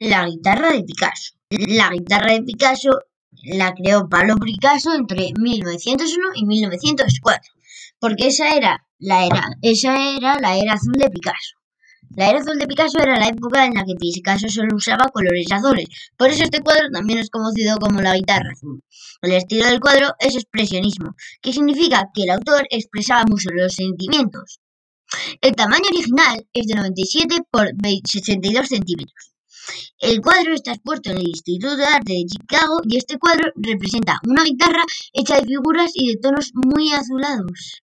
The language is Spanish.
La guitarra de Picasso. La guitarra de Picasso la creó Pablo Picasso entre 1901 y 1904, porque esa era la era, esa era la era azul de Picasso. La era azul de Picasso era la época en la que Picasso solo usaba colores azules, por eso este cuadro también es conocido como la guitarra azul. El estilo del cuadro es expresionismo, que significa que el autor expresaba mucho los sentimientos. El tamaño original es de 97 por 62 centímetros. El cuadro está expuesto en el Instituto de Arte de Chicago y este cuadro representa una guitarra hecha de figuras y de tonos muy azulados.